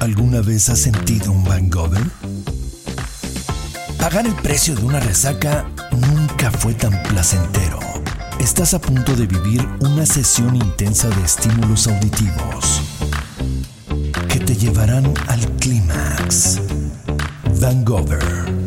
¿Alguna vez has sentido un hangover? Pagar el precio de una resaca nunca fue tan placentero. Estás a punto de vivir una sesión intensa de estímulos auditivos que te llevarán al clímax. Hangover.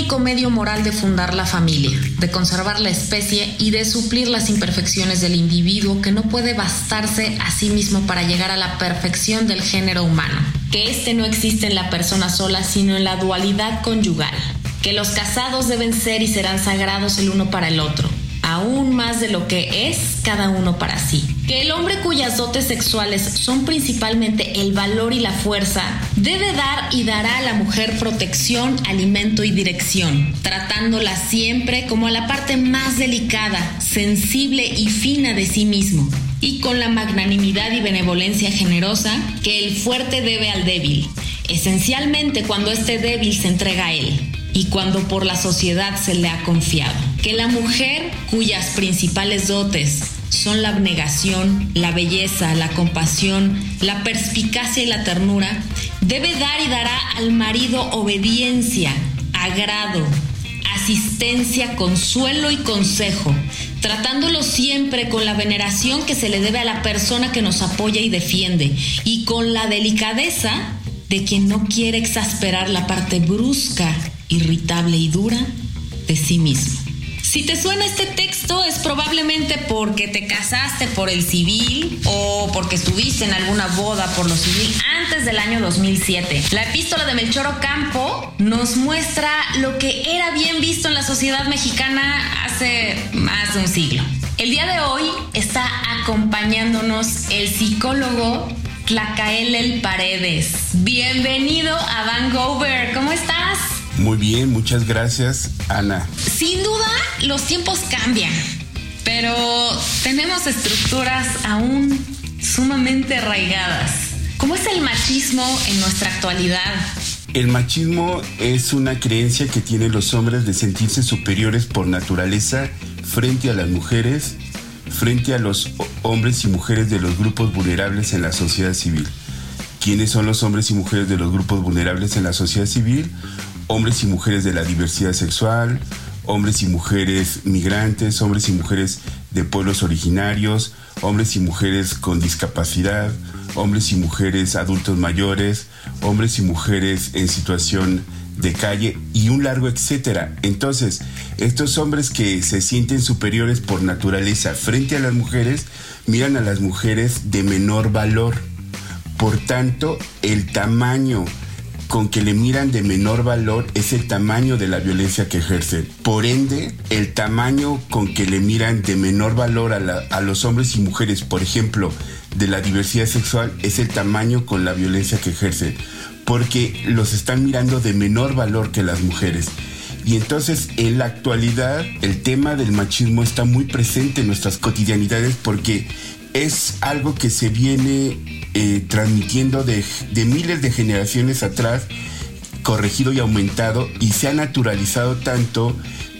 Único medio moral de fundar la familia, de conservar la especie y de suplir las imperfecciones del individuo que no puede bastarse a sí mismo para llegar a la perfección del género humano. Que este no existe en la persona sola, sino en la dualidad conyugal. Que los casados deben ser y serán sagrados el uno para el otro aún más de lo que es cada uno para sí. Que el hombre cuyas dotes sexuales son principalmente el valor y la fuerza, debe dar y dará a la mujer protección, alimento y dirección, tratándola siempre como a la parte más delicada, sensible y fina de sí mismo, y con la magnanimidad y benevolencia generosa que el fuerte debe al débil, esencialmente cuando este débil se entrega a él y cuando por la sociedad se le ha confiado. Que la mujer cuyas principales dotes son la abnegación, la belleza, la compasión, la perspicacia y la ternura, debe dar y dará al marido obediencia, agrado, asistencia, consuelo y consejo, tratándolo siempre con la veneración que se le debe a la persona que nos apoya y defiende, y con la delicadeza de quien no quiere exasperar la parte brusca irritable y dura de sí mismo. Si te suena este texto es probablemente porque te casaste por el civil o porque estuviste en alguna boda por lo civil antes del año 2007. La epístola de Melchor Ocampo nos muestra lo que era bien visto en la sociedad mexicana hace más de un siglo. El día de hoy está acompañándonos el psicólogo Tlacael Paredes. Bienvenido a Van Gogh. ¿Cómo estás? Muy bien, muchas gracias, Ana. Sin duda, los tiempos cambian, pero tenemos estructuras aún sumamente arraigadas. ¿Cómo es el machismo en nuestra actualidad? El machismo es una creencia que tienen los hombres de sentirse superiores por naturaleza frente a las mujeres, frente a los hombres y mujeres de los grupos vulnerables en la sociedad civil. ¿Quiénes son los hombres y mujeres de los grupos vulnerables en la sociedad civil? Hombres y mujeres de la diversidad sexual, hombres y mujeres migrantes, hombres y mujeres de pueblos originarios, hombres y mujeres con discapacidad, hombres y mujeres adultos mayores, hombres y mujeres en situación de calle y un largo etcétera. Entonces, estos hombres que se sienten superiores por naturaleza frente a las mujeres, miran a las mujeres de menor valor. Por tanto, el tamaño con que le miran de menor valor es el tamaño de la violencia que ejercen. Por ende, el tamaño con que le miran de menor valor a, los hombres y mujeres, por ejemplo, de la diversidad sexual, es el tamaño con la violencia que ejercen. Porque los están mirando de menor valor que las mujeres. Y entonces en la actualidad el tema del machismo está muy presente en nuestras cotidianidades porque es algo que se viene eh, transmitiendo de, miles de generaciones atrás, corregido y aumentado, y se ha naturalizado tanto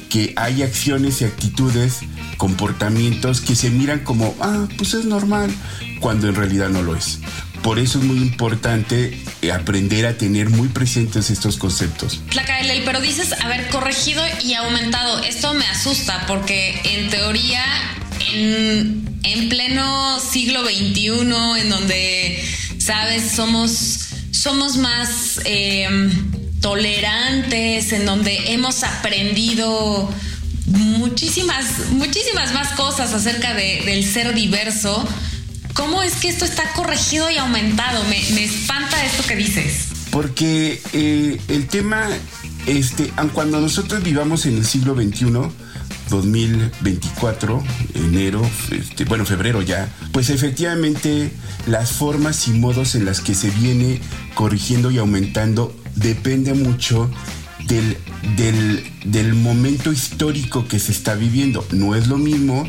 que hay acciones y actitudes, comportamientos que se miran como, ah, pues es normal, cuando en realidad no lo es. Por eso es muy importante eh, aprender a tener muy presentes estos conceptos. Tlacaelel, pero dices haber corregido y aumentado. Esto me asusta porque en teoría en, pleno siglo XXI, en donde, sabes, somos, somos más em, tolerantes, en donde hemos aprendido muchísimas, muchísimas más cosas acerca del ser diverso. ¿Cómo es que esto está corregido y aumentado? Me, espanta esto que dices. Porque eh, el tema, este, cuando nosotros vivamos en el siglo XXI, 2024, enero, este, bueno, febrero ya, pues efectivamente las formas y modos en las que se viene corrigiendo y aumentando depende mucho del, del, del momento histórico que se está viviendo. No es lo mismo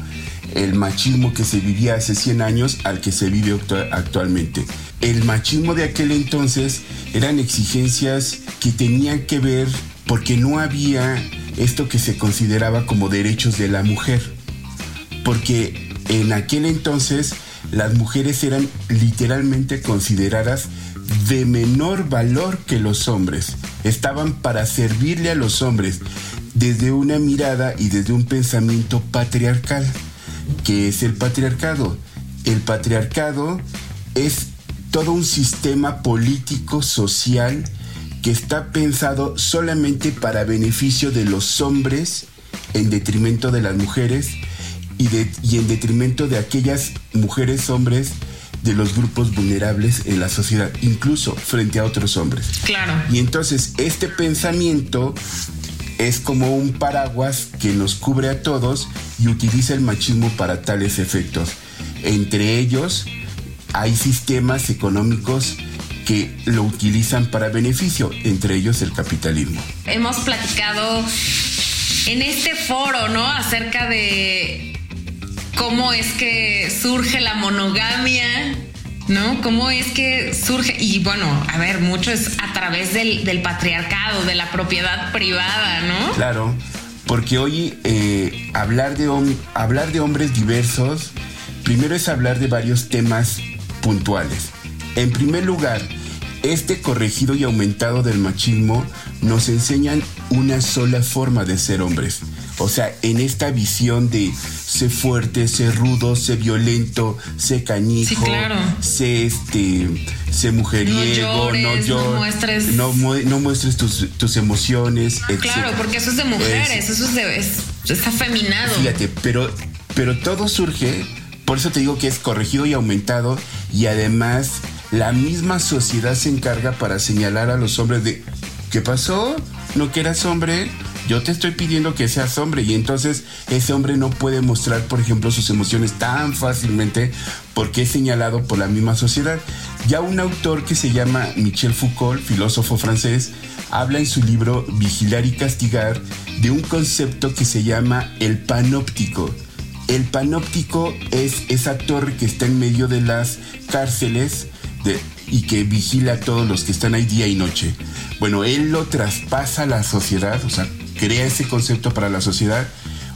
el machismo que se vivía hace 100 años al que se vive actualmente. El machismo de aquel entonces eran exigencias que tenían que ver porque no había esto que se consideraba como derechos de la mujer. Porque en aquel entonces las mujeres eran literalmente consideradas de menor valor que los hombres. Estaban para servirle a los hombres desde una mirada y desde un pensamiento patriarcal. ¿Qué es el patriarcado? El patriarcado es todo un sistema político, social, que está pensado solamente para beneficio de los hombres en detrimento de las mujeres y, y en detrimento de aquellas mujeres, hombres de los grupos vulnerables en la sociedad, incluso frente a otros hombres. Claro. Y entonces este pensamiento es como un paraguas que nos cubre a todos y utiliza el machismo para tales efectos. Entre ellos hay sistemas económicos que lo utilizan para beneficio, entre ellos el capitalismo. Hemos platicado en este foro, ¿no? Acerca de cómo es que surge la monogamia, ¿no? ¿Cómo es que surge? Y bueno, a ver, mucho es a través del, patriarcado, de la propiedad privada, ¿no? Claro, porque hoy eh, hablar, de hablar de hombres diversos, primero es hablar de varios temas puntuales. En primer lugar, este corregido y aumentado del machismo nos enseñan una sola forma de ser hombres. O sea, en esta visión de ser fuerte, ser rudo, ser violento, ser cañijo, ser este, ser mujeriego, no, no, muestres, no, muestres tus, emociones. Ah, claro, porque eso es de mujeres, eso es de es, afeminado. Fíjate, pero, pero todo surge, por eso te digo que es corregido y aumentado, y además la misma sociedad se encarga para señalar a los hombres de ¿qué pasó? ¿No que eras hombre? yo te estoy pidiendo que seas hombre y entonces ese hombre no puede mostrar, por ejemplo, sus emociones tan fácilmente porque es señalado por la misma sociedad. Ya un autor que se llama Michel Foucault, filósofo francés, habla en su libro Vigilar y Castigar de un concepto que se llama el panóptico. El panóptico es esa torre que está en medio de las cárceles y que vigila a todos los que están ahí día y noche. Bueno, él lo traspasa a la sociedad, o sea, crea ese concepto para la sociedad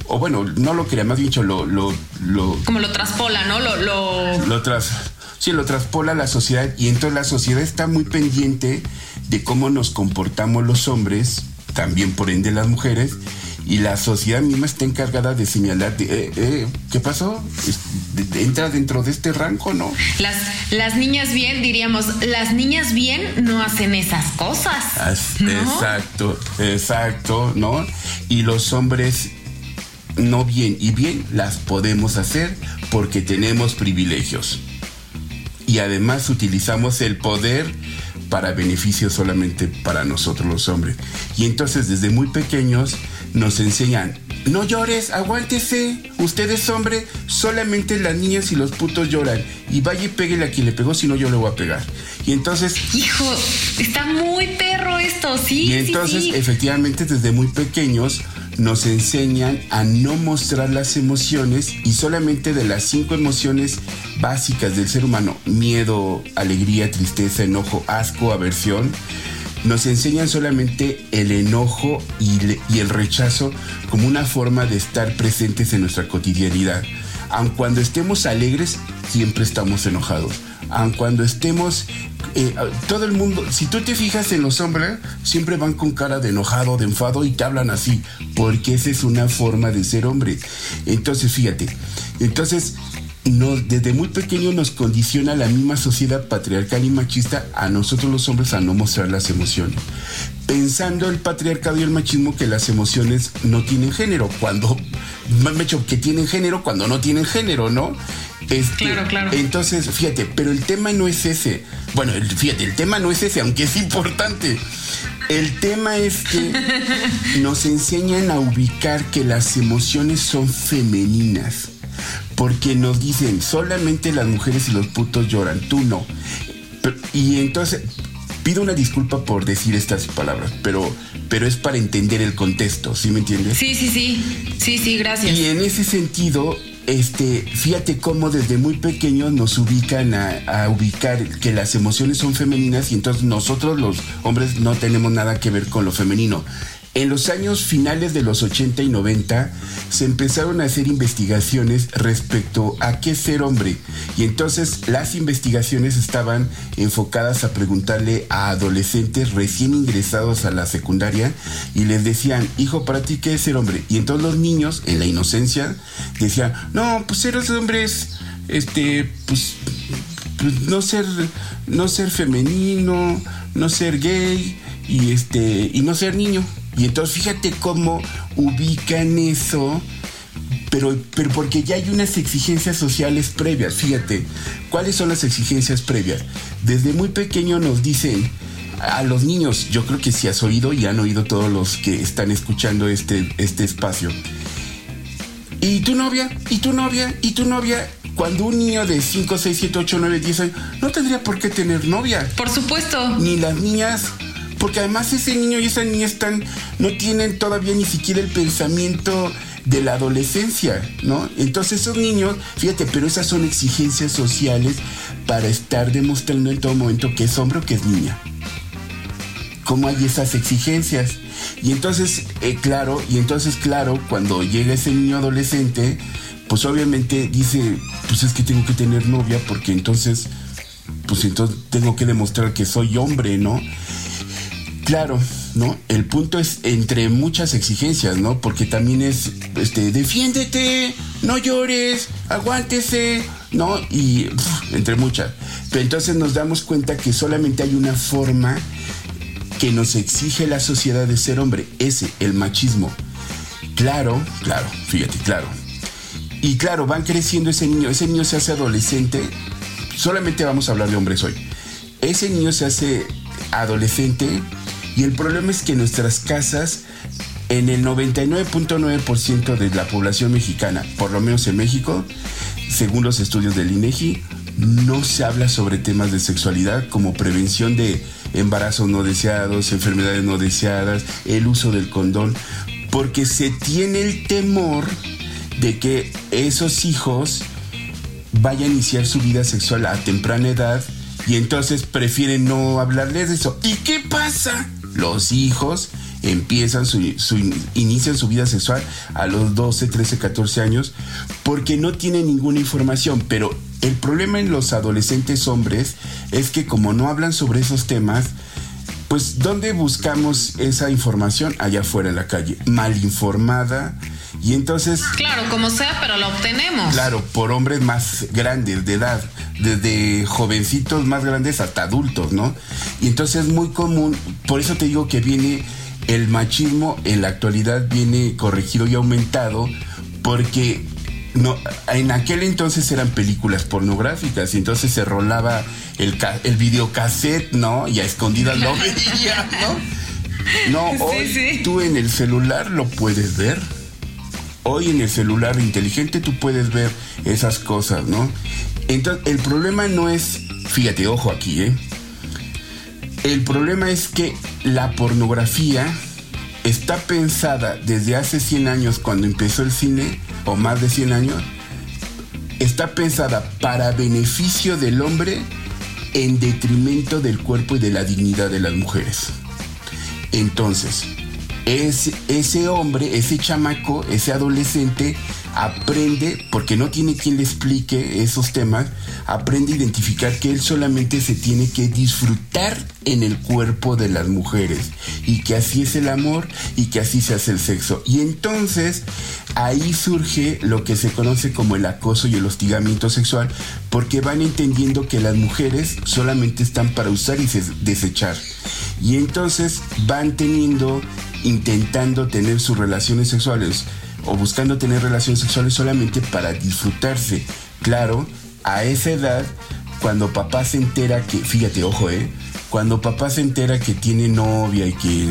o bueno, no lo crea, más dicho, lo, lo, lo como lo traspola, ¿no? Lo, lo... lo tras, sí, lo traspola la sociedad y entonces la sociedad está muy pendiente de cómo nos comportamos los hombres, también por ende las mujeres, y la sociedad misma está encargada de señalar, de, eh, eh, ¿qué pasó? Entra dentro de este rango, ¿no? Las, las niñas bien, diríamos, las niñas bien no hacen esas cosas. Exacto, exacto, ¿no? Y los hombres no bien y bien las podemos hacer porque tenemos privilegios. Y además utilizamos el poder para beneficio solamente para nosotros los hombres. Y entonces desde muy pequeños nos enseñan, no llores, aguántese, usted es hombre, solamente las niñas y los putos lloran. Y vaya y pégale a quien le pegó, si no yo le voy a pegar. Y entonces... Hijo, está muy perro esto, sí. Y entonces, efectivamente, desde muy pequeños nos enseñan a no mostrar las emociones y solamente de las cinco emociones básicas del ser humano, miedo, alegría, tristeza, enojo, asco, aversión, nos enseñan solamente el enojo y, el rechazo como una forma de estar presentes en nuestra cotidianidad. Aun cuando estemos alegres, siempre estamos enojados. Aun cuando estemos eh, todo el mundo, si tú te fijas en los hombres, siempre van con cara de enojado, de enfado y te hablan así, porque esa es una forma de ser hombre. Entonces, fíjate, entonces desde muy pequeño nos condiciona la misma sociedad patriarcal y machista a nosotros los hombres a no mostrar las emociones. Pensando el patriarcado y el machismo que las emociones no tienen género, cuando, me hecho que tienen género cuando no tienen género, ¿no? Este, claro, claro. Entonces, fíjate, pero el tema no es ese. Bueno, fíjate, el tema no es ese, aunque es importante. El tema es que nos enseñan a ubicar que las emociones son femeninas porque nos dicen solamente las mujeres y los putos lloran, tú no. y entonces pido una disculpa por decir estas palabras, pero, pero es para entender el contexto, ¿sí me entiendes? Sí, sí, sí, sí, sí, gracias. Y en ese sentido, este, fíjate cómo desde muy pequeños nos ubican a, ubicar que las emociones son femeninas y entonces nosotros los hombres no tenemos nada que ver con lo femenino. En los años finales de los 80 y 90 se empezaron a hacer investigaciones respecto a qué ser hombre. Y entonces las investigaciones estaban enfocadas a preguntarle a adolescentes recién ingresados a la secundaria y les decían, hijo, ¿para ti qué es ser hombre? Y entonces los niños, en la inocencia, decían, no, pues ser hombre es, este, pues, pues no ser, no ser femenino, no ser gay y este, y no ser niño. Y entonces fíjate cómo ubican eso, pero, pero porque ya hay unas exigencias sociales previas. Fíjate, ¿cuáles son las exigencias previas? Desde muy pequeño nos dicen a los niños, yo creo que si has oído y han oído todos los que están escuchando este, este espacio. ¿Y tu novia? ¿Y tu novia? ¿Y tu novia? Cuando un niño de 5, 6, 7, 8, 9, 10 años no tendría por qué tener novia. Por supuesto. Ni las niñas porque además ese niño y esa niña están, no tienen todavía ni siquiera el pensamiento de la adolescencia, ¿no? Entonces esos niños, fíjate, pero esas son exigencias sociales para estar demostrando en todo momento que es hombre o que es niña. ¿Cómo hay esas exigencias? Y entonces, eh, claro, y entonces, claro, cuando llega ese niño adolescente, pues obviamente dice, pues es que tengo que tener novia porque entonces, pues entonces tengo que demostrar que soy hombre, ¿no? Claro, ¿no? El punto es entre muchas exigencias, ¿no? Porque también es, este, defiéndete, no llores, aguántese, ¿no? Y entre muchas. Pero entonces nos damos cuenta que solamente hay una forma que nos exige la sociedad de ser hombre, ese, el machismo. Claro, claro, fíjate, claro. Y claro, van creciendo ese niño, ese niño se hace adolescente, solamente vamos a hablar de hombres hoy. Ese niño se hace adolescente y el problema es que nuestras casas, en el 99.9% de la población mexicana, por lo menos en México, según los estudios del INEGI, no se habla sobre temas de sexualidad como prevención de embarazos no deseados, enfermedades no deseadas, el uso del condón, porque se tiene el temor de que esos hijos vayan a iniciar su vida sexual a temprana edad y entonces prefieren no hablarles de eso. ¿Y qué pasa? Los hijos empiezan su, inician su vida sexual a los 12, 13, 14 años porque no tienen ninguna información, pero el problema en los adolescentes hombres es que como no hablan sobre esos temas, pues ¿dónde buscamos esa información? Allá afuera en la calle, mal informada. Y entonces... Claro, como sea, pero la obtenemos. Claro, por hombres más grandes de edad, desde jovencitos más grandes hasta adultos, ¿no? Y entonces es muy común, por eso te digo que viene el machismo en la actualidad viene corregido y aumentado porque no, en aquel entonces eran películas pornográficas y entonces se rolaba el, el videocassette, ¿no? Y a escondidas lo veía, ¿no? No, hoy tú en el celular lo puedes ver. Hoy en el celular inteligente tú puedes ver esas cosas, ¿no? Entonces, el problema no es, fíjate, ojo aquí, ¿eh? El problema es que la pornografía está pensada desde hace 100 años cuando empezó el cine, o más de 100 años, está pensada para beneficio del hombre en detrimento del cuerpo y de la dignidad de las mujeres. Entonces, ese hombre, ese chamaco, ese adolescente aprende, porque no tiene quien le explique esos temas, aprende a identificar que él solamente se tiene que disfrutar en el cuerpo de las mujeres y que así es el amor y que así se hace el sexo. Y entonces ahí surge lo que se conoce como el acoso y el hostigamiento sexual, porque van entendiendo que las mujeres solamente están para usar y desechar. Y entonces van teniendo, intentando tener sus relaciones sexuales o buscando tener relaciones sexuales solamente para disfrutarse. Claro, a esa edad, cuando papá se entera que, fíjate, ojo, ¿eh? Cuando papá se entera que tiene novia y que,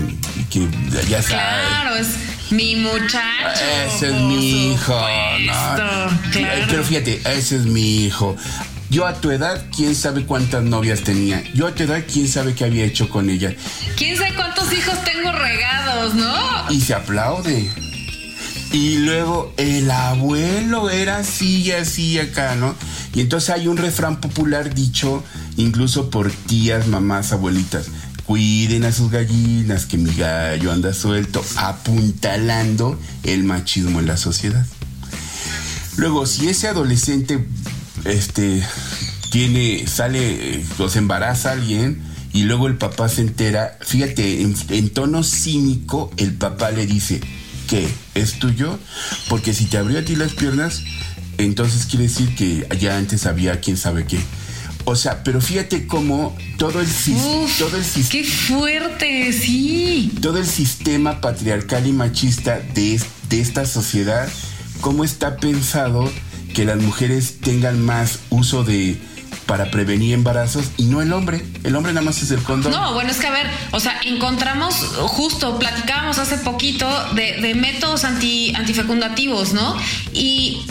que ya sabe. Claro, es mi muchacho. Ese es mi hijo. Pero fíjate, ese es mi hijo. Yo a tu edad, quién sabe cuántas novias tenía. Yo a tu edad, quién sabe qué había hecho con ella. Quién sabe cuántos hijos tengo regados, ¿no? Y se aplaude. Y luego el abuelo era así y así acá, ¿no? Y entonces hay un refrán popular dicho incluso por tías, mamás, abuelitas. cuiden a sus gallinas, que mi gallo anda suelto, apuntalando el machismo en la sociedad. Luego, si ese adolescente este, tiene, sale, los embaraza a alguien y luego el papá se entera, fíjate, en, tono cínico, el papá le dice, ¿qué? ¿Es tuyo? Porque si te abrió a ti las piernas, entonces quiere decir que ya antes había quién sabe qué. O sea, pero fíjate cómo todo el, todo el sistema. ¡Qué fuerte! Sí. Todo el sistema patriarcal y machista de, de esta sociedad cómo está pensado que las mujeres tengan más uso de para prevenir embarazos y no el hombre. El hombre nada más es el condón. No, bueno, es que a ver, o sea, encontramos justo, platicábamos hace poquito de, métodos anti, antifecundativos, ¿no? Y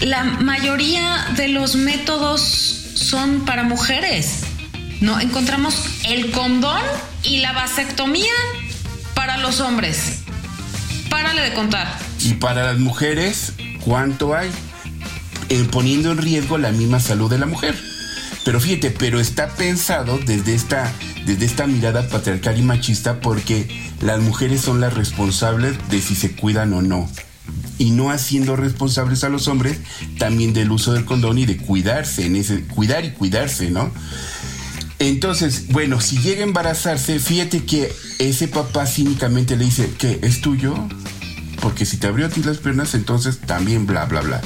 la mayoría de los métodos son para mujeres, ¿no? Encontramos el condón y la vasectomía para los hombres. Párale de contar. Y para las mujeres, ¿cuánto hay? Poniendo en riesgo la misma salud de la mujer. Pero fíjate, pero está pensado desde esta, desde esta mirada patriarcal y machista porque las mujeres son las responsables de si se cuidan o no. Y no haciendo responsables a los hombres también del uso del condón y de cuidarse, en ese, cuidar y cuidarse, ¿no? Entonces, bueno, si llega a embarazarse, fíjate que ese papá cínicamente le dice que es tuyo, porque si te abrió a ti las piernas, entonces también bla, bla, bla.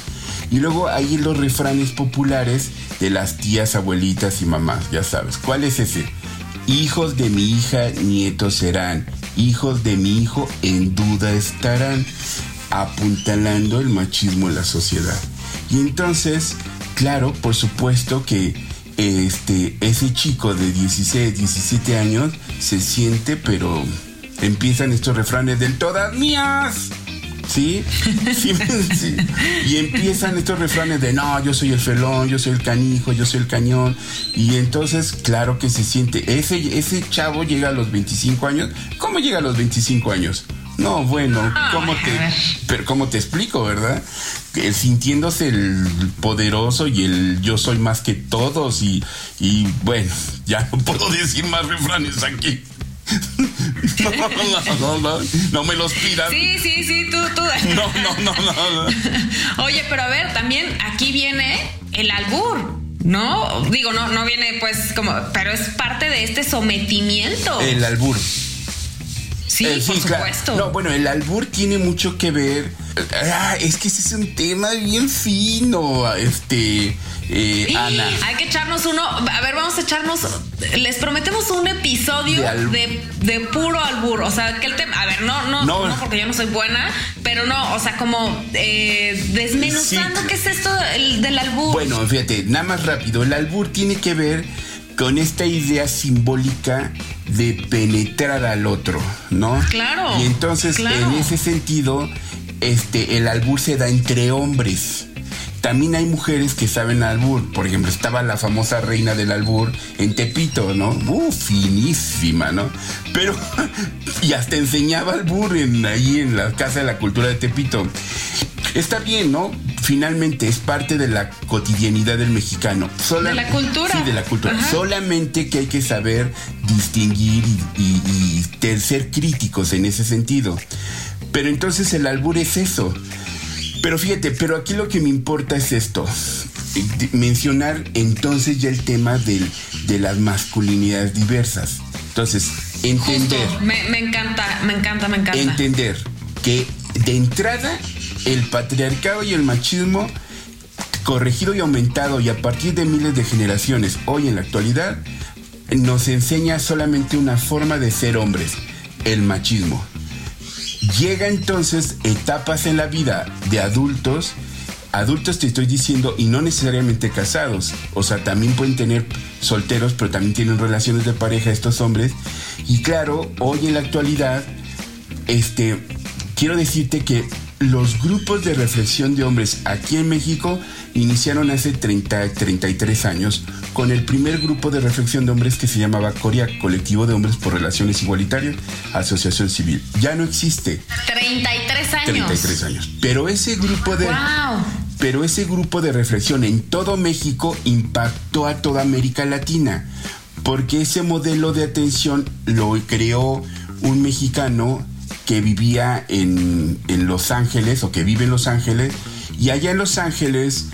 Y luego hay los refranes populares de las tías, abuelitas y mamás, ya sabes. ¿Cuál es ese? Hijos de mi hija, nietos serán. Hijos de mi hijo, en duda estarán. Apuntalando el machismo en la sociedad. Y entonces, claro, por supuesto que este, ese chico de 16, 17 años se siente, pero empiezan estos refranes del todas mías. ¿Sí? ¿Sí? Y empiezan estos refranes de no, yo soy el felón, yo soy el canijo, yo soy el cañón. Y entonces, claro que se siente. Ese, ese chavo llega a los 25 años. ¿Cómo llega a los 25 años? No, bueno, ¿cómo te, pero ¿cómo te explico, verdad? Sintiéndose el poderoso y el yo soy más que todos y, y bueno, ya no puedo decir más refranes aquí. No, no, no, no, me los pidas. Sí, sí, sí, tú, tú. No, no, no, no. Oye, pero a ver, también aquí viene el albur. ¿No? Digo, no, no viene pues como, pero es parte de este sometimiento. El albur. Sí, eh, por supuesto. No, bueno, el albur tiene mucho que ver. Ah, es que ese es un tema bien fino. Este eh, Ana. Hay que echarnos uno. A ver, vamos a echarnos. Les prometemos un episodio de, puro albur. O sea, que el tema. A ver, no, no, no, porque yo no soy buena, pero no, o sea, como eh, desmenuzando qué es esto del, albur. Bueno, fíjate, nada más rápido. El albur tiene que ver con esta idea simbólica de penetrar al otro, ¿no? Claro. Y entonces, en ese sentido, este, el albur se da entre hombres. También hay mujeres que saben albur. Por ejemplo, estaba la famosa reina del albur en Tepito, ¿no? Uh, finísima, ¿no? Pero, y hasta enseñaba albur en, ahí en la Casa de la Cultura de Tepito. Está bien, ¿no? Finalmente es parte de la cotidianidad del mexicano. de la cultura. Sí, de la cultura. Solamente que hay que saber distinguir y ser críticos en ese sentido. Pero entonces el albur es eso pero fíjate, pero aquí lo que me importa es esto. Mencionar entonces ya el tema del, de las masculinidades diversas. Entonces, entender. Me, encanta, me encanta, me encanta. Entender que de entrada el patriarcado y el machismo corregido y aumentado y a partir de miles de generaciones hoy en la actualidad nos enseña solamente una forma de ser hombres, el machismo. Llega entonces etapas en la vida de adultos, adultos te estoy diciendo, y no necesariamente casados, o sea, también pueden tener solteros, pero también tienen relaciones de pareja estos hombres. Y claro, hoy en la actualidad, este, quiero decirte que los grupos de reflexión de hombres aquí en México iniciaron hace 30, 33 años con el primer grupo de reflexión de hombres que se llamaba Coria, Colectivo de Hombres por Relaciones Igualitarias, Asociación Civil. Ya no existe. 33 años. 33 años. Pero ese grupo de... Pero ese grupo de reflexión en todo México impactó a toda América Latina porque ese modelo de atención lo creó un mexicano que vivía en, en Los Ángeles o que vive en Los Ángeles y allá en Los Ángeles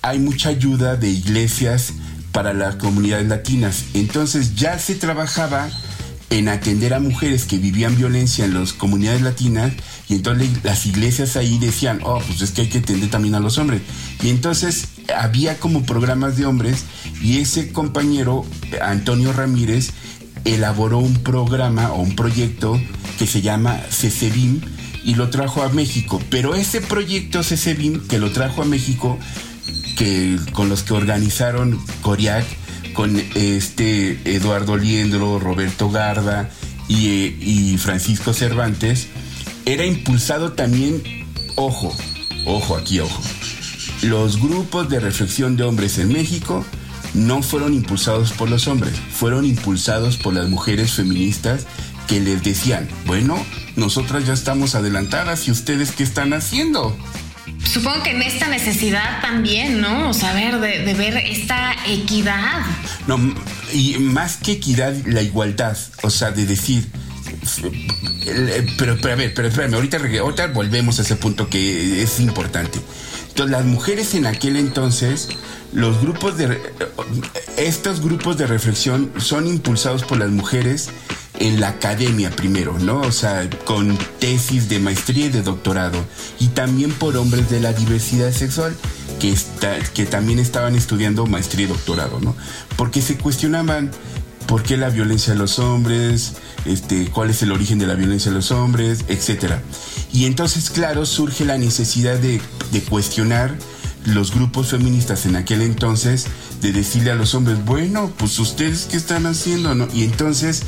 hay mucha ayuda de iglesias para las comunidades latinas. Entonces ya se trabajaba en atender a mujeres que vivían violencia en las comunidades latinas y entonces las iglesias ahí decían, oh, pues es que hay que atender también a los hombres. Y entonces había como programas de hombres y ese compañero, Antonio Ramírez, elaboró un programa o un proyecto que se llama CCBIM y lo trajo a México. Pero ese proyecto CCBIM que lo trajo a México, que con los que organizaron Coriac, con este Eduardo Liendro, Roberto Garda y, y Francisco Cervantes, era impulsado también, ojo, ojo aquí, ojo. Los grupos de reflexión de hombres en México no fueron impulsados por los hombres, fueron impulsados por las mujeres feministas que les decían, bueno, nosotras ya estamos adelantadas y ustedes qué están haciendo. Supongo que en esta necesidad también, ¿no? O saber de, de, ver esta equidad. No, y más que equidad, la igualdad. O sea, de decir. Pero, pero a ver, pero espérame, ahorita, ahorita volvemos a ese punto que es importante. Entonces, las mujeres en aquel entonces, los grupos de. Estos grupos de reflexión son impulsados por las mujeres en la academia primero, ¿no? O sea, con tesis de maestría y de doctorado. Y también por hombres de la diversidad sexual que, está, que también estaban estudiando maestría y doctorado, ¿no? Porque se cuestionaban por qué la violencia de los hombres, este, cuál es el origen de la violencia de los hombres, etc. Y entonces, claro, surge la necesidad de, de cuestionar los grupos feministas en aquel entonces de decirle a los hombres, bueno, pues ustedes qué están haciendo, ¿no? Y entonces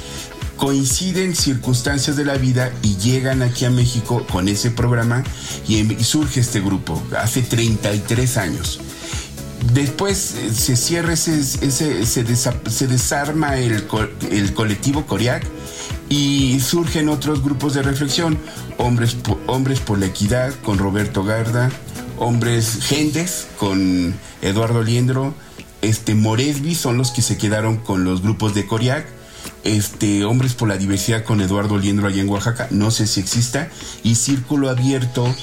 coinciden circunstancias de la vida y llegan aquí a México con ese programa y, surge este grupo hace 33 años. Después eh, se cierra ese, ese se, se, desarma el, el colectivo Coriac y surgen otros grupos de reflexión, hombres, hombres por la equidad con Roberto Garda, hombres gendes con Eduardo Liendro, este Moresby son los que se quedaron con los grupos de Coriac. Este, Hombres por la Diversidad con Eduardo Liendro allá en Oaxaca, no sé si exista, y Círculo Abierto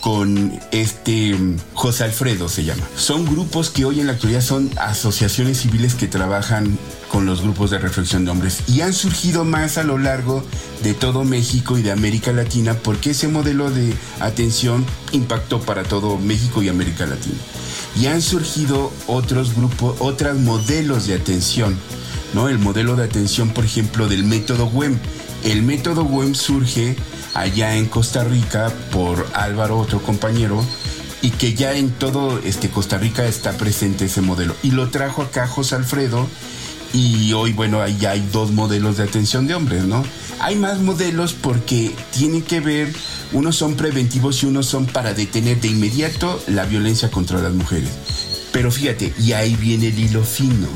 con este José Alfredo se llama. Son grupos que hoy en la actualidad son asociaciones civiles que trabajan con los grupos de reflexión de hombres y han surgido más a lo largo de todo México y de América Latina porque ese modelo de atención impactó para todo México y América Latina. Y han surgido otros grupos, otros modelos de atención ¿no? El modelo de atención, por ejemplo, del método WEM. El método WEM surge allá en Costa Rica por Álvaro, otro compañero, y que ya en todo este Costa Rica está presente ese modelo. Y lo trajo acá José Alfredo, y hoy, bueno, ahí hay dos modelos de atención de hombres, ¿no? Hay más modelos porque tienen que ver, unos son preventivos y unos son para detener de inmediato la violencia contra las mujeres. Pero fíjate, y ahí viene el hilo fino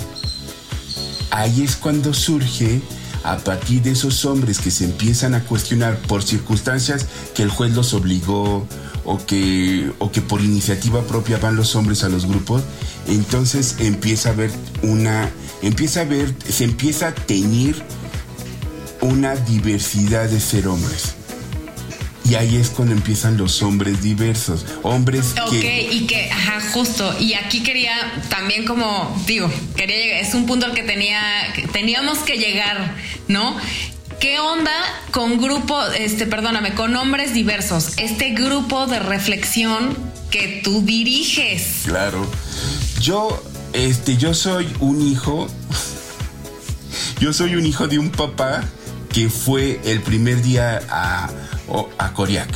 ahí es cuando surge a partir de esos hombres que se empiezan a cuestionar por circunstancias que el juez los obligó o que, o que por iniciativa propia van los hombres a los grupos, entonces empieza a haber una, empieza a ver, se empieza a teñir una diversidad de ser hombres. Y ahí es cuando empiezan los hombres diversos, hombres que... Ok, y que, ajá, justo, y aquí quería también como, digo, quería llegar, es un punto al que tenía, teníamos que llegar, ¿no? ¿Qué onda con grupo, este, perdóname, con hombres diversos? Este grupo de reflexión que tú diriges. Claro. Yo, este, yo soy un hijo, yo soy un hijo de un papá que fue el primer día a a Coriac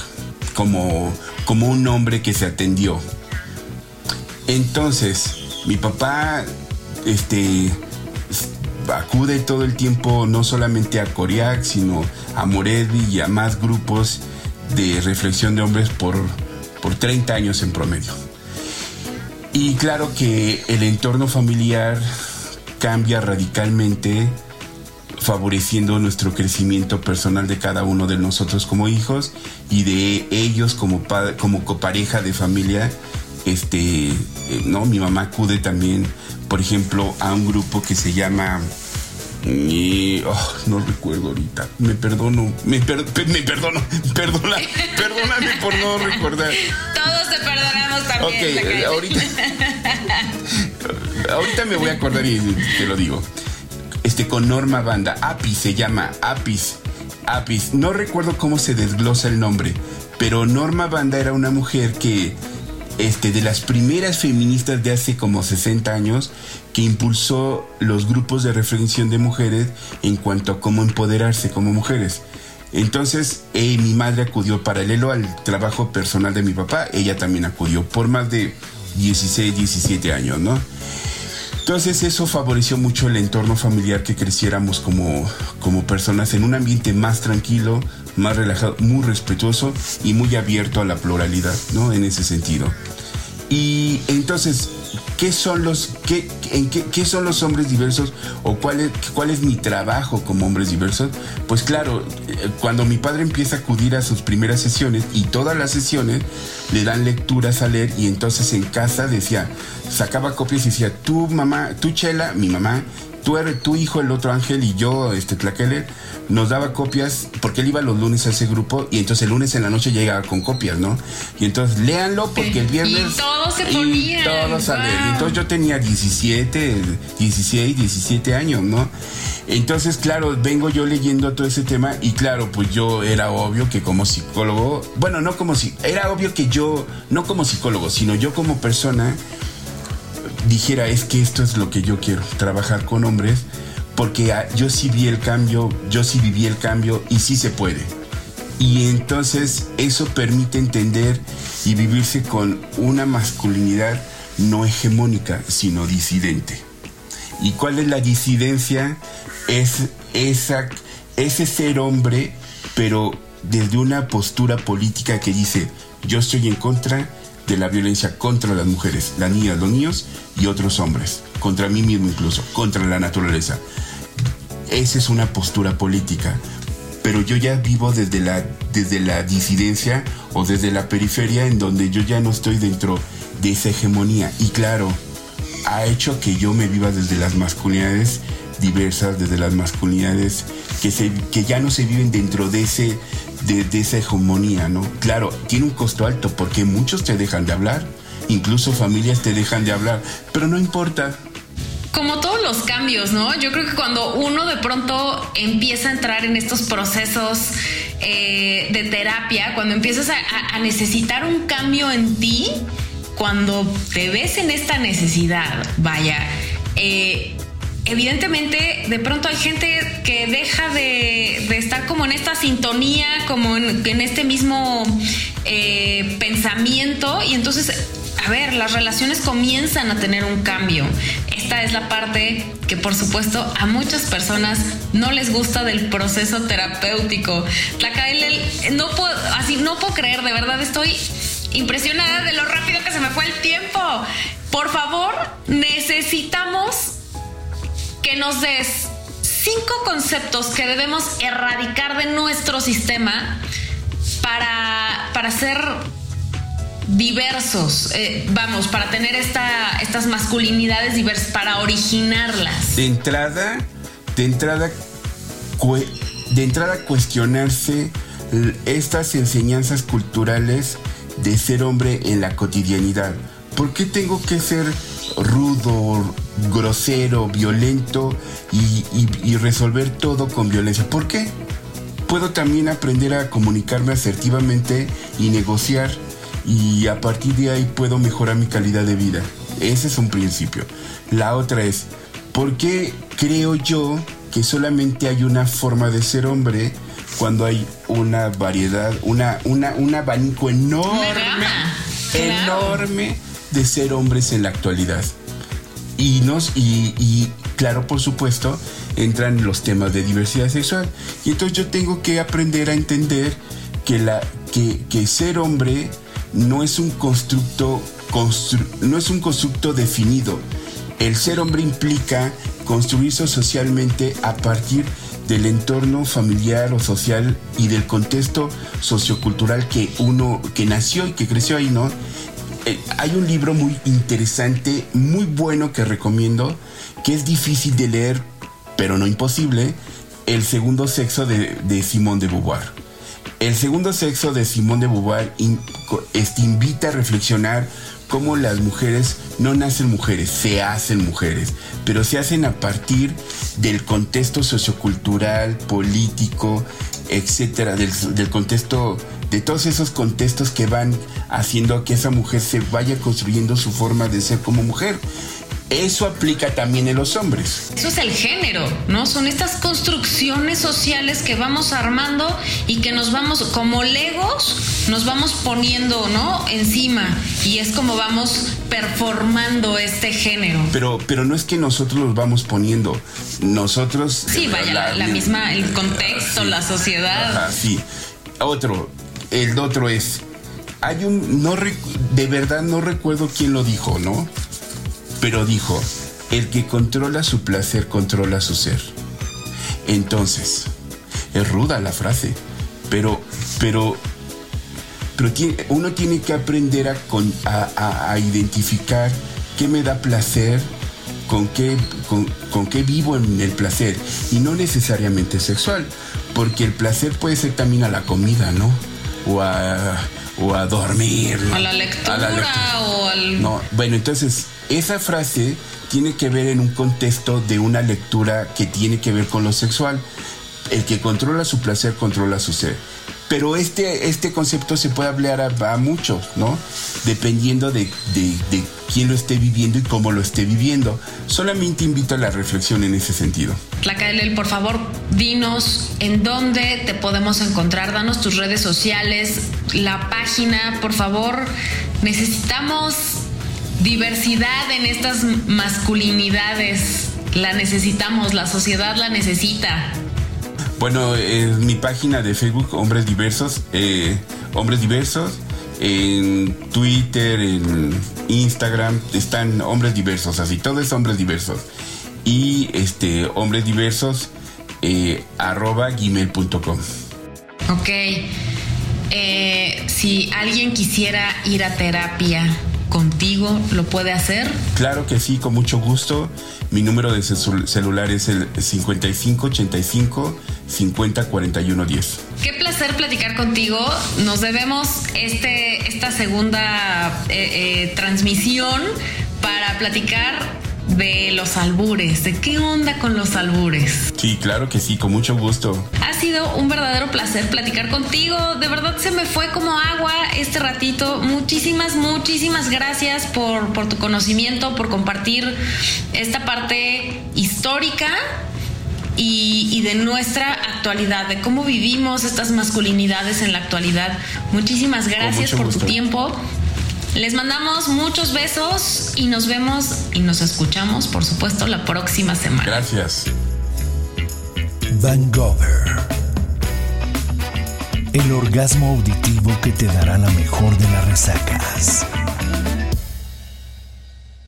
como, como un hombre que se atendió. Entonces, mi papá este, acude todo el tiempo no solamente a Coriac, sino a Moretti y a más grupos de reflexión de hombres por, por 30 años en promedio. Y claro que el entorno familiar cambia radicalmente favoreciendo nuestro crecimiento personal de cada uno de nosotros como hijos y de ellos como, como pareja de familia. Este, eh, ¿no? Mi mamá acude también, por ejemplo, a un grupo que se llama Y oh, no recuerdo ahorita. Me perdono, me, perdono, perdona, perdóname por no recordar. Todos te perdonamos también. Ok, ahorita. ahorita me voy a acordar y te lo digo. Este con Norma Banda, Apis se llama Apis. Apis, no recuerdo cómo se desglosa el nombre, pero Norma Banda era una mujer que este, de las primeras feministas de hace como 60 años que impulsó los grupos de reflexión de mujeres en cuanto a cómo empoderarse como mujeres. Entonces, eh, mi madre acudió paralelo al trabajo personal de mi papá, ella también acudió por más de 16, 17 años, ¿no? Entonces eso favoreció mucho el entorno familiar que creciéramos como, como personas en un ambiente más tranquilo, más relajado, muy respetuoso y muy abierto a la pluralidad, ¿no? En ese sentido. Y entonces, ¿qué son los, qué, qué, son los hombres diversos o cuál es, cuál es mi trabajo como hombres diversos? Pues claro, eh, cuando mi padre empieza a acudir a sus primeras sesiones y todas las sesiones le dan lecturas a leer y entonces en casa decía, sacaba copias y decía, tú mamá, tú Chela, mi mamá, tú eres tu hijo, el otro ángel y yo, este Tlaquele, nos daba copias porque él iba los lunes a ese grupo y entonces el lunes en la noche llegaba con copias, ¿no? Y entonces léanlo porque el viernes... Y todos se ponían. todos a leer. entonces yo tenía 17, 16, 17 años, ¿no? Entonces, claro, vengo yo leyendo todo ese tema y claro, pues yo era obvio que como psicólogo, bueno, no como si, era obvio que yo, no como psicólogo, sino yo como persona, dijera, es que esto es lo que yo quiero, trabajar con hombres, porque ah, yo sí vi el cambio, yo sí viví el cambio y sí se puede. Y entonces eso permite entender y vivirse con una masculinidad no hegemónica, sino disidente. ¿Y cuál es la disidencia? Es esa, ese ser hombre, pero desde una postura política que dice, yo estoy en contra de la violencia contra las mujeres, las niñas, los niños y otros hombres, contra mí mismo incluso, contra la naturaleza. Esa es una postura política, pero yo ya vivo desde la, desde la disidencia o desde la periferia en donde yo ya no estoy dentro de esa hegemonía. Y claro, ha hecho que yo me viva desde las masculinidades diversas, desde las masculinidades que, se, que ya no se viven dentro de ese de, esa hegemonía, ¿no? Claro, tiene un costo alto porque muchos te dejan de hablar, incluso familias te dejan de hablar, pero no importa. Como todos los cambios, ¿no? Yo creo que cuando uno de pronto empieza a entrar en estos procesos eh, de terapia, cuando empiezas a, necesitar un cambio en ti, cuando te ves en esta necesidad, vaya, eh, evidentemente de pronto hay gente que deja de, estar como en esta sintonía, como en, este mismo eh, pensamiento y entonces, a ver, las relaciones comienzan a tener un cambio. Esta es la parte que por supuesto a muchas personas no les gusta del proceso terapéutico. La no puedo, así no puedo creer, de verdad estoy impresionada de lo rápido que se me fue el tiempo. Por favor, necesitamos que nos des cinco conceptos que debemos erradicar de nuestro sistema para, para ser diversos, eh, vamos, para tener esta, estas masculinidades diversas, para originarlas. De entrada, de entrada, de entrada cuestionarse estas enseñanzas culturales de ser hombre en la cotidianidad. ¿Por qué tengo que ser rudo, grosero, violento y, resolver todo con violencia. ¿Por qué? Puedo también aprender a comunicarme asertivamente y negociar y a partir de ahí puedo mejorar mi calidad de vida. Ese es un principio. La otra es, ¿por qué creo yo que solamente hay una forma de ser hombre cuando hay una variedad, una, una, un abanico enorme, enorme de ser hombres en la actualidad? Y, nos, y, claro, por supuesto, entran los temas de diversidad sexual. Y entonces yo tengo que aprender a entender que, la, que, que ser hombre no es un constructo, no es un constructo definido. El ser hombre implica construirse socialmente a partir del entorno familiar o social y del contexto sociocultural que uno que nació y que creció ahí, ¿no? Eh, hay un libro muy interesante, muy bueno que recomiendo, que es difícil de leer, pero no imposible, el segundo sexo de, Simone de Beauvoir. El segundo sexo de Simone de Beauvoir este, invita a reflexionar cómo las mujeres no nacen mujeres, se hacen mujeres, pero se hacen a partir del contexto sociocultural, político, etcétera, del contexto, de todos esos contextos que van haciendo que esa mujer se vaya construyendo su forma de ser como mujer. Eso aplica también en los hombres. Eso es el género, ¿no? Son estas construcciones sociales que vamos armando y que nos vamos, como legos, nos vamos poniendo, ¿no? Encima. Y es como vamos performando este género. Pero, pero no es que nosotros los vamos poniendo. Nosotros. Sí, vaya, la, misma, el contexto, la sociedad. sí. Otro, el otro es. Hay un. No, de verdad no recuerdo quién lo dijo, ¿no? pero dijo, el que controla su placer controla su ser. Entonces, es ruda la frase, pero, pero, uno tiene que aprender a, a, identificar qué me da placer, con qué, con, qué vivo en el placer, y no necesariamente sexual, porque el placer puede ser también a la comida, ¿no? O a, o a dormir. A la lectura, o al... No, bueno, entonces esa frase tiene que ver en un contexto de una lectura que tiene que ver con lo sexual. El que controla su placer controla su ser. Pero este, este concepto se puede hablar a, muchos, ¿no? Dependiendo de, de, quién lo esté viviendo y cómo lo esté viviendo. Solamente invito a la reflexión en ese sentido. Tlacaelel, por favor, dinos en dónde te podemos encontrar, danos tus redes sociales, la página, por favor. Necesitamos diversidad en estas masculinidades. La necesitamos, la sociedad la necesita. Bueno, en mi página de Facebook, Hombres Diversos, eh, Hombres Diversos, en Twitter, en Instagram, están Hombres Diversos, así, todo es Hombres Diversos. Y este, Hombres Diversos, eh, arroba gmail.com. Ok. Eh, si alguien quisiera ir a terapia, contigo lo puede hacer? Claro que sí, con mucho gusto. Mi número de celular es el 5585 504110. Qué placer platicar contigo. Nos debemos este, esta segunda eh, eh, transmisión para platicar de los albures, de qué onda con los albures. Sí, claro que sí, con mucho gusto. Ha sido un verdadero placer platicar contigo. De verdad se me fue como agua este ratito. Muchísimas, muchísimas gracias por, por tu conocimiento, por compartir esta parte histórica y, y, de nuestra actualidad, de cómo vivimos estas masculinidades en la actualidad. Muchísimas gracias por tu tiempo. Les mandamos muchos besos y nos vemos y nos escuchamos, por supuesto, la próxima semana. Gracias. Van El orgasmo auditivo que te dará la mejor de las resacas.